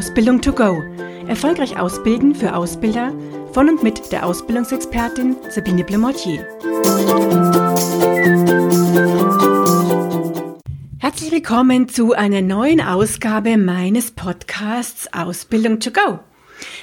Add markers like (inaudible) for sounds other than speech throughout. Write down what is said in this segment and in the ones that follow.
Ausbildung to go. Erfolgreich ausbilden für Ausbilder von und mit der Ausbildungsexpertin Sabine Blemortier. Herzlich willkommen zu einer neuen Ausgabe meines Podcasts Ausbildung to go.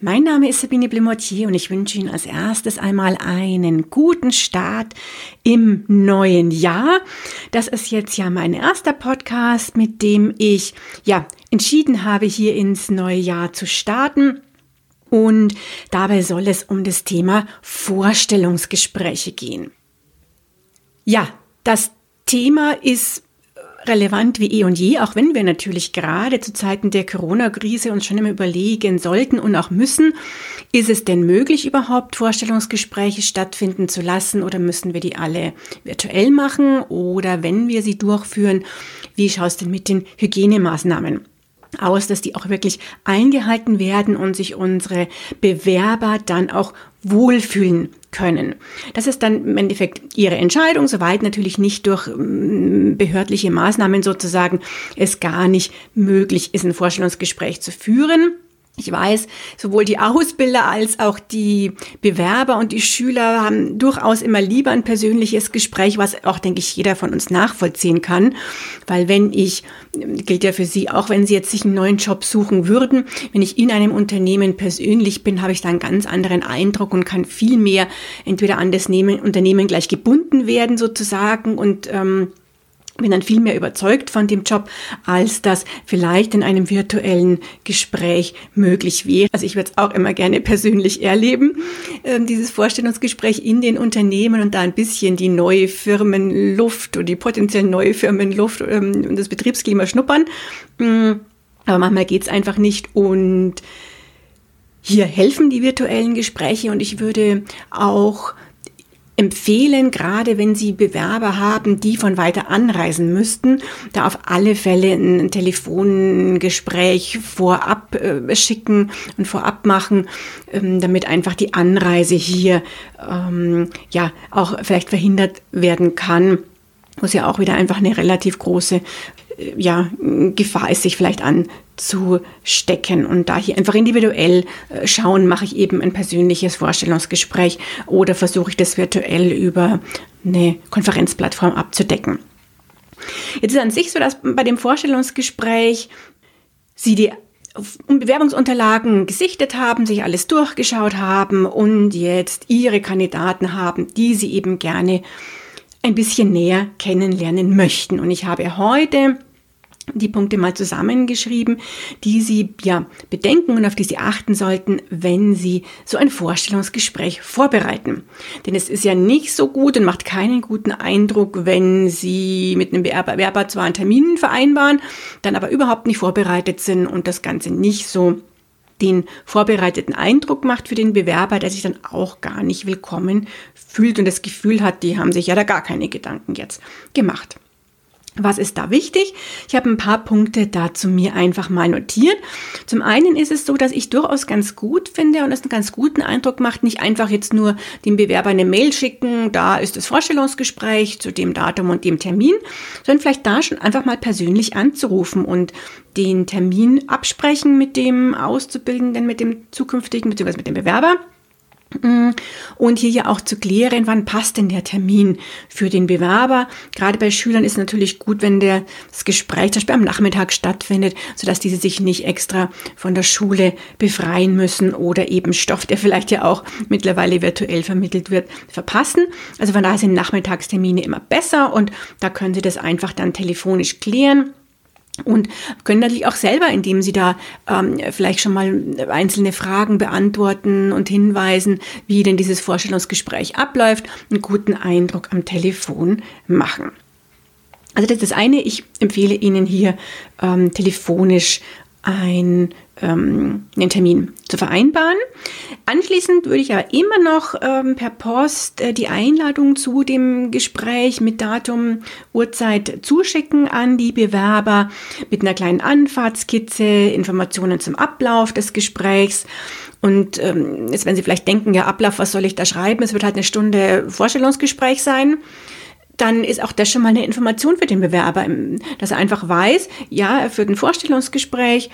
Mein Name ist Sabine Blemortier und ich wünsche Ihnen als erstes einmal einen guten Start im neuen Jahr. Das ist jetzt ja mein erster Podcast, mit dem ich ja entschieden habe, hier ins neue Jahr zu starten. Und dabei soll es um das Thema Vorstellungsgespräche gehen. Ja, das Thema ist relevant wie eh und je, auch wenn wir natürlich gerade zu Zeiten der Corona-Krise uns schon immer überlegen sollten und auch müssen, ist es denn möglich überhaupt Vorstellungsgespräche stattfinden zu lassen oder müssen wir die alle virtuell machen oder wenn wir sie durchführen, wie schaut es denn mit den Hygienemaßnahmen aus, dass die auch wirklich eingehalten werden und sich unsere Bewerber dann auch wohlfühlen können. Das ist dann im Endeffekt ihre Entscheidung, soweit natürlich nicht durch mm, behördliche Maßnahmen sozusagen es gar nicht möglich ist, ein Vorstellungsgespräch zu führen. Ich weiß, sowohl die Ausbilder als auch die Bewerber und die Schüler haben durchaus immer lieber ein persönliches Gespräch, was auch, denke ich, jeder von uns nachvollziehen kann. Weil wenn ich, gilt ja für Sie, auch wenn Sie jetzt sich einen neuen Job suchen würden, wenn ich in einem Unternehmen persönlich bin, habe ich da einen ganz anderen Eindruck und kann viel mehr entweder an das Unternehmen gleich gebunden werden sozusagen und ähm, bin dann viel mehr überzeugt von dem Job, als das vielleicht in einem virtuellen Gespräch möglich wäre. Also ich würde es auch immer gerne persönlich erleben, äh, dieses Vorstellungsgespräch in den Unternehmen und da ein bisschen die neue Firmenluft oder die potenziell neue Firmenluft ähm, und das Betriebsklima schnuppern. Mm, aber manchmal geht es einfach nicht und hier helfen die virtuellen Gespräche und ich würde auch empfehlen, gerade wenn Sie Bewerber haben, die von weiter anreisen müssten, da auf alle Fälle ein Telefongespräch vorab äh, schicken und vorab machen, ähm, damit einfach die Anreise hier ähm, ja auch vielleicht verhindert werden kann. Wo ja auch wieder einfach eine relativ große ja, Gefahr ist, sich vielleicht anzustecken. Und da hier einfach individuell äh, schauen, mache ich eben ein persönliches Vorstellungsgespräch oder versuche ich das virtuell über eine Konferenzplattform abzudecken. Jetzt ist an sich so, dass bei dem Vorstellungsgespräch Sie die Bewerbungsunterlagen gesichtet haben, sich alles durchgeschaut haben und jetzt Ihre Kandidaten haben, die Sie eben gerne ein bisschen näher kennenlernen möchten. Und ich habe heute die Punkte mal zusammengeschrieben, die Sie ja bedenken und auf die Sie achten sollten, wenn Sie so ein Vorstellungsgespräch vorbereiten. Denn es ist ja nicht so gut und macht keinen guten Eindruck, wenn Sie mit einem Bewerber zwar einen Termin vereinbaren, dann aber überhaupt nicht vorbereitet sind und das Ganze nicht so den vorbereiteten Eindruck macht für den Bewerber, der sich dann auch gar nicht willkommen fühlt und das Gefühl hat, die haben sich ja da gar keine Gedanken jetzt gemacht. Was ist da wichtig? Ich habe ein paar Punkte dazu mir einfach mal notiert. Zum einen ist es so, dass ich durchaus ganz gut finde und es einen ganz guten Eindruck macht, nicht einfach jetzt nur dem Bewerber eine Mail schicken, da ist das Vorstellungsgespräch zu dem Datum und dem Termin, sondern vielleicht da schon einfach mal persönlich anzurufen und den Termin absprechen mit dem Auszubildenden, mit dem zukünftigen bzw. mit dem Bewerber und hier ja auch zu klären, wann passt denn der Termin für den Bewerber. Gerade bei Schülern ist natürlich gut, wenn der, das Gespräch zum Beispiel am Nachmittag stattfindet, sodass diese sich nicht extra von der Schule befreien müssen oder eben Stoff, der vielleicht ja auch mittlerweile virtuell vermittelt wird, verpassen. Also von daher sind Nachmittagstermine immer besser und da können Sie das einfach dann telefonisch klären und können natürlich auch selber, indem sie da ähm, vielleicht schon mal einzelne Fragen beantworten und hinweisen, wie denn dieses Vorstellungsgespräch abläuft, einen guten Eindruck am Telefon machen. Also das ist das eine. Ich empfehle Ihnen hier ähm, telefonisch ein ähm, einen Termin zu vereinbaren. Anschließend würde ich aber immer noch ähm, per Post äh, die Einladung zu dem Gespräch mit Datum, Uhrzeit zuschicken an die Bewerber mit einer kleinen Anfahrtskizze, Informationen zum Ablauf des Gesprächs. Und ähm, jetzt, wenn Sie vielleicht denken, ja, Ablauf, was soll ich da schreiben? Es wird halt eine Stunde Vorstellungsgespräch sein dann ist auch das schon mal eine Information für den Bewerber, dass er einfach weiß, ja, er führt ein Vorstellungsgespräch,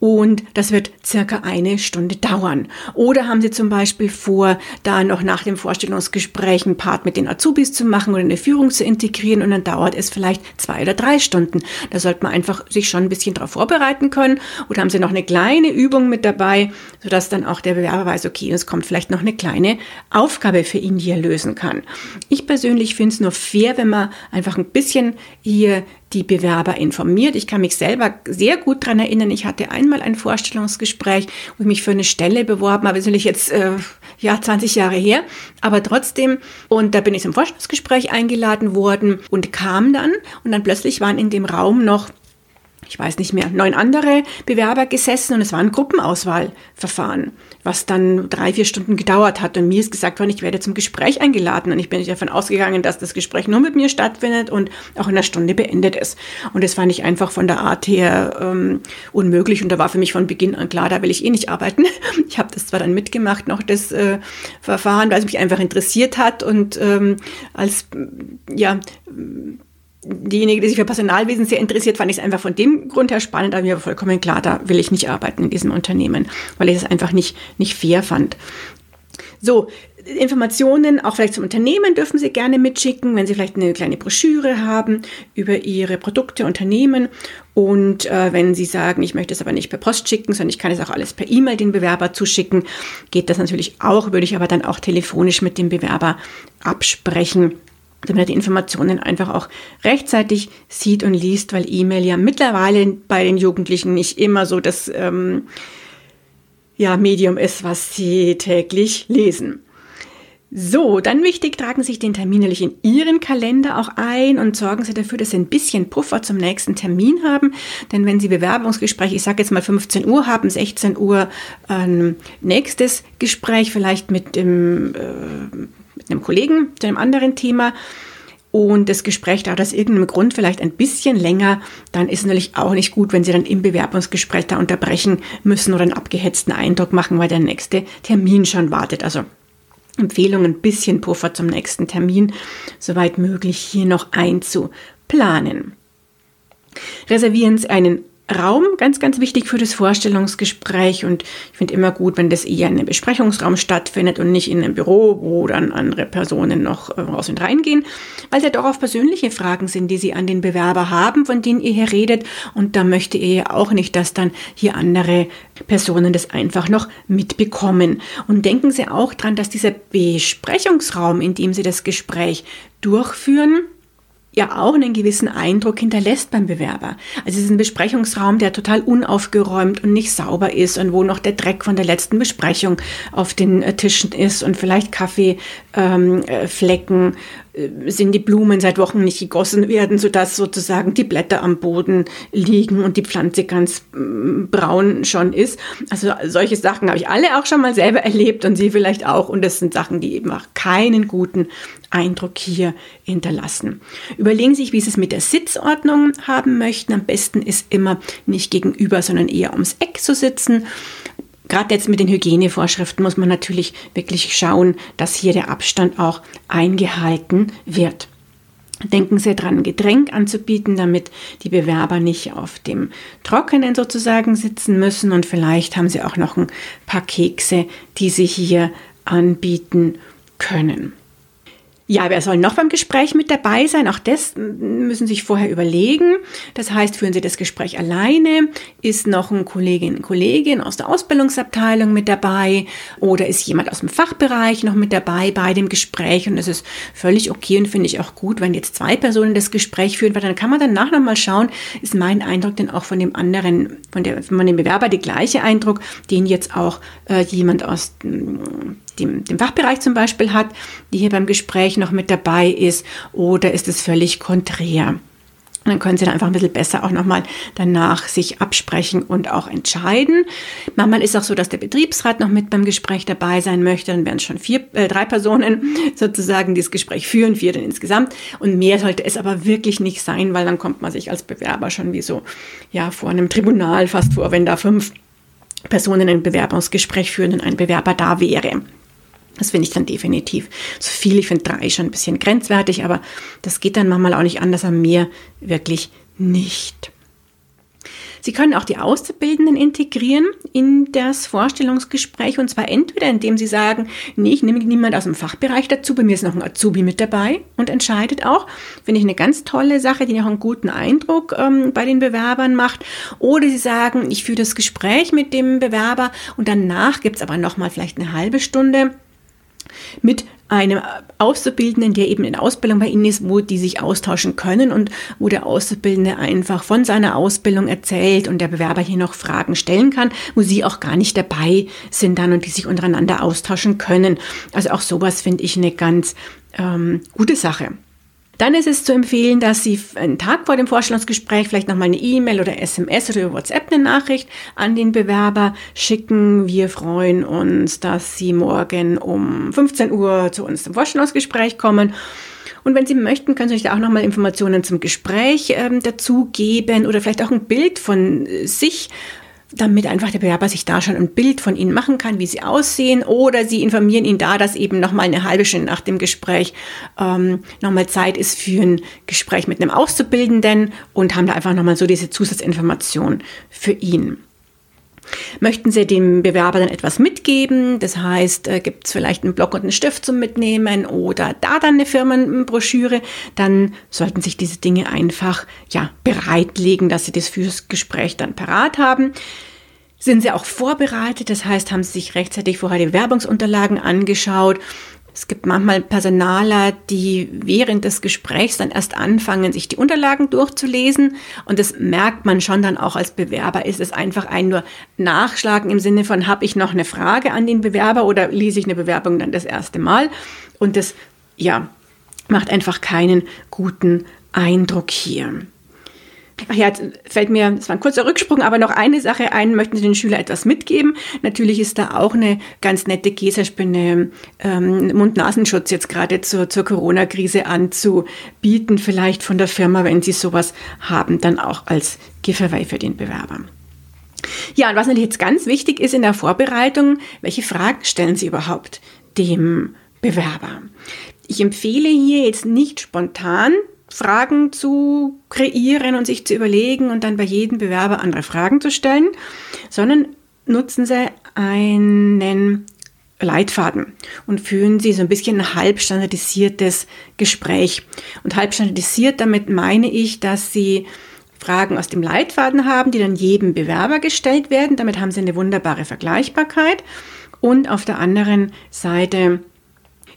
und das wird circa eine Stunde dauern. Oder haben Sie zum Beispiel vor, da noch nach dem Vorstellungsgespräch einen Part mit den Azubis zu machen oder eine Führung zu integrieren und dann dauert es vielleicht zwei oder drei Stunden. Da sollte man einfach sich schon ein bisschen darauf vorbereiten können. Oder haben Sie noch eine kleine Übung mit dabei, sodass dann auch der Bewerber weiß, okay, es kommt vielleicht noch eine kleine Aufgabe für ihn, die er lösen kann. Ich persönlich finde es nur fair, wenn man einfach ein bisschen hier die Bewerber informiert. Ich kann mich selber sehr gut daran erinnern. Ich hatte einmal ein Vorstellungsgespräch, wo ich mich für eine Stelle beworben habe. Natürlich jetzt äh, ja 20 Jahre her, aber trotzdem. Und da bin ich zum Vorstellungsgespräch eingeladen worden und kam dann und dann plötzlich waren in dem Raum noch ich weiß nicht mehr, neun andere Bewerber gesessen und es war ein Gruppenauswahlverfahren, was dann drei, vier Stunden gedauert hat. Und mir ist gesagt worden, ich werde zum Gespräch eingeladen. Und ich bin davon ausgegangen, dass das Gespräch nur mit mir stattfindet und auch in einer Stunde beendet ist. Und das fand ich einfach von der Art her ähm, unmöglich. Und da war für mich von Beginn an klar, da will ich eh nicht arbeiten. (laughs) Ich habe das zwar dann mitgemacht, noch das äh, Verfahren, weil es mich einfach interessiert hat und ähm, als ja diejenige, die sich für Personalwesen sehr interessiert, fand ich es einfach von dem Grund her spannend, aber mir war vollkommen klar, da will ich nicht arbeiten in diesem Unternehmen, weil ich es einfach nicht, nicht fair fand. So, Informationen auch vielleicht zum Unternehmen dürfen Sie gerne mitschicken, wenn Sie vielleicht eine kleine Broschüre haben über Ihre Produkte, Unternehmen. Und äh, wenn Sie sagen, ich möchte es aber nicht per Post schicken, sondern ich kann es auch alles per E-Mail den Bewerber zuschicken, geht das natürlich auch, würde ich aber dann auch telefonisch mit dem Bewerber absprechen damit er die Informationen einfach auch rechtzeitig sieht und liest, weil E-Mail ja mittlerweile bei den Jugendlichen nicht immer so das ähm, ja, Medium ist, was sie täglich lesen. So, dann wichtig, tragen Sie sich den Termin natürlich in Ihren Kalender auch ein und sorgen Sie dafür, dass Sie ein bisschen Puffer zum nächsten Termin haben. Denn wenn Sie Bewerbungsgespräche, ich sage jetzt mal 15 Uhr haben, 16 Uhr ein nächstes Gespräch, vielleicht mit dem äh, einem Kollegen zu einem anderen Thema und das Gespräch dauert aus irgendeinem Grund vielleicht ein bisschen länger, dann ist natürlich auch nicht gut, wenn Sie dann im Bewerbungsgespräch da unterbrechen müssen oder einen abgehetzten Eindruck machen, weil der nächste Termin schon wartet. Also Empfehlung, ein bisschen Puffer zum nächsten Termin, soweit möglich hier noch einzuplanen. Reservieren Sie einen Raum, ganz, ganz wichtig für das Vorstellungsgespräch. Und ich finde immer gut, wenn das eher in einem Besprechungsraum stattfindet und nicht in einem Büro, wo dann andere Personen noch äh, raus und reingehen, weil es ja doch auf persönliche Fragen sind, die Sie an den Bewerber haben, von denen ihr hier redet. Und da möchte ihr ja auch nicht, dass dann hier andere Personen das einfach noch mitbekommen. Und denken Sie auch dran, dass dieser Besprechungsraum, in dem Sie das Gespräch durchführen, ja auch einen gewissen Eindruck hinterlässt beim Bewerber. Also es ist ein Besprechungsraum, der total unaufgeräumt und nicht sauber ist und wo noch der Dreck von der letzten Besprechung auf den äh, Tischen ist und vielleicht Kaffeeflecken ähm, äh, sind die Blumen seit Wochen nicht gegossen werden, sodass sozusagen die Blätter am Boden liegen und die Pflanze ganz mm, braun schon ist. Also solche Sachen habe ich alle auch schon mal selber erlebt und Sie vielleicht auch. Und das sind Sachen, die eben auch keinen guten Eindruck hier hinterlassen. Überlegen Sie sich, wie Sie es mit der Sitzordnung haben möchten. Am besten ist immer nicht gegenüber, sondern eher ums Eck zu sitzen. Gerade jetzt mit den Hygienevorschriften muss man natürlich wirklich schauen, dass hier der Abstand auch eingehalten wird. Denken Sie dran, Getränk anzubieten, damit die Bewerber nicht auf dem Trockenen sozusagen sitzen müssen. Und vielleicht haben Sie auch noch ein paar Kekse, die Sie hier anbieten können. Ja, wer soll noch beim Gespräch mit dabei sein? Auch das müssen Sie sich vorher überlegen. Das heißt, führen Sie das Gespräch alleine? Ist noch ein Kollegin, eine Kollegin aus der Ausbildungsabteilung mit dabei? Oder ist jemand aus dem Fachbereich noch mit dabei bei dem Gespräch? Und das ist völlig okay und finde ich auch gut, wenn jetzt zwei Personen das Gespräch führen, weil dann kann man danach nochmal schauen, ist mein Eindruck denn auch von dem anderen, von, der, von dem Bewerber der gleiche Eindruck, den jetzt auch äh, jemand aus dem, dem Fachbereich zum Beispiel hat, die hier beim Gespräch noch mit dabei ist, oder ist es völlig konträr? dann können Sie dann einfach ein bisschen besser auch nochmal danach sich absprechen und auch entscheiden. Manchmal ist auch so, dass der Betriebsrat noch mit beim Gespräch dabei sein möchte. Dann wären es schon vier, äh, drei Personen (laughs) sozusagen, die das Gespräch führen, vier dann insgesamt. Und mehr sollte es aber wirklich nicht sein, weil dann kommt man sich als Bewerber schon wie so, ja, vor einem Tribunal fast vor, wenn da fünf Personen ein Bewerbungsgespräch führen und ein Bewerber da wäre. Das finde ich dann definitiv zu viel. Ich finde drei schon ein bisschen grenzwertig, aber das geht dann manchmal auch nicht anders, aber mehr wirklich nicht. Sie können auch die Auszubildenden integrieren in das Vorstellungsgespräch und zwar entweder indem Sie sagen, nee, ich nehme niemand aus dem Fachbereich dazu, bei mir ist noch ein Azubi mit dabei und entscheidet auch. Finde ich eine ganz tolle Sache, die auch einen guten Eindruck ähm, bei den Bewerbern macht. Oder Sie sagen, ich führe das Gespräch mit dem Bewerber und danach gibt es aber nochmal vielleicht eine halbe Stunde mit einem Auszubildenden, der eben in Ausbildung bei Ihnen ist, wo die sich austauschen können und wo der Auszubildende einfach von seiner Ausbildung erzählt und der Bewerber hier noch Fragen stellen kann, wo Sie auch gar nicht dabei sind dann und die sich untereinander austauschen können. Also auch sowas finde ich eine ganz ähm, gute Sache. Dann ist es zu empfehlen, dass Sie einen Tag vor dem Vorstellungsgespräch vielleicht nochmal eine E-Mail oder SMS oder über WhatsApp eine Nachricht an den Bewerber schicken. Wir freuen uns, dass Sie morgen um 15 Uhr zu uns zum Vorstellungsgespräch kommen. Und wenn Sie möchten, können Sie euch da auch nochmal Informationen zum Gespräch ähm, dazu oder vielleicht auch ein Bild von äh, sich damit einfach der Bewerber sich da schon ein Bild von ihnen machen kann, wie sie aussehen, oder sie informieren ihn da, dass eben nochmal eine halbe Stunde nach dem Gespräch ähm, nochmal Zeit ist für ein Gespräch mit einem Auszubildenden und haben da einfach nochmal so diese Zusatzinformation für ihn. Möchten Sie dem Bewerber dann etwas mitgeben? Das heißt, äh, gibt es vielleicht einen Block und einen Stift zum Mitnehmen oder da dann eine Firmenbroschüre? Dann sollten sich diese Dinge einfach ja, bereitlegen, dass Sie das fürs Gespräch dann parat haben. Sind Sie auch vorbereitet? Das heißt, haben Sie sich rechtzeitig vorher die Werbungsunterlagen angeschaut es gibt manchmal Personaler, die während des Gesprächs dann erst anfangen, sich die Unterlagen durchzulesen. Und das merkt man schon dann auch als Bewerber. Ist es einfach ein nur Nachschlagen im Sinne von, habe ich noch eine Frage an den Bewerber oder lese ich eine Bewerbung dann das erste Mal? Und das, ja, macht einfach keinen guten Eindruck hier. Ach ja, jetzt fällt mir, das war ein kurzer Rücksprung, aber noch eine Sache ein, möchten Sie den Schüler etwas mitgeben? Natürlich ist da auch eine ganz nette Gesa-Spinne, ähm, Mund-Nasenschutz jetzt gerade zur, zur Corona-Krise anzubieten, vielleicht von der Firma, wenn Sie sowas haben, dann auch als Giveaway für den Bewerber. Ja, und was natürlich jetzt ganz wichtig ist in der Vorbereitung, welche Fragen stellen Sie überhaupt dem Bewerber? Ich empfehle hier jetzt nicht spontan Fragen zu kreieren und sich zu überlegen und dann bei jedem Bewerber andere Fragen zu stellen, sondern nutzen Sie einen Leitfaden und führen Sie so ein bisschen ein halb standardisiertes Gespräch. Und halb standardisiert, damit meine ich, dass Sie Fragen aus dem Leitfaden haben, die dann jedem Bewerber gestellt werden. Damit haben Sie eine wunderbare Vergleichbarkeit. Und auf der anderen Seite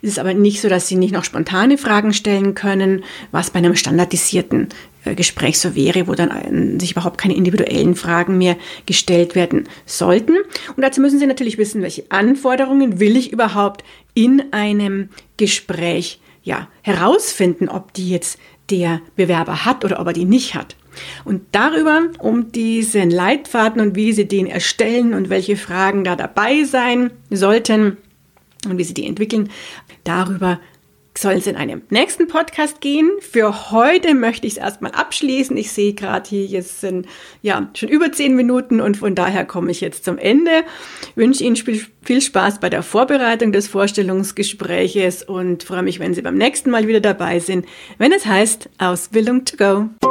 ist es aber nicht so, dass Sie nicht noch spontane Fragen stellen können, was bei einem standardisierten äh, Gespräch so wäre, wo dann äh, sich überhaupt keine individuellen Fragen mehr gestellt werden sollten. Und dazu müssen Sie natürlich wissen, welche Anforderungen will ich überhaupt in einem Gespräch ja, herausfinden, ob die jetzt der Bewerber hat oder ob er die nicht hat. Und darüber, um diesen Leitfaden und wie Sie den erstellen und welche Fragen da dabei sein sollten, und wie sie die entwickeln. Darüber soll es in einem nächsten Podcast gehen. Für heute möchte ich es erstmal abschließen. Ich sehe gerade hier, jetzt sind ja schon über zehn Minuten und von daher komme ich jetzt zum Ende. Ich wünsche Ihnen viel Spaß bei der Vorbereitung des Vorstellungsgespräches und freue mich, wenn Sie beim nächsten Mal wieder dabei sind, wenn es heißt Ausbildung to go.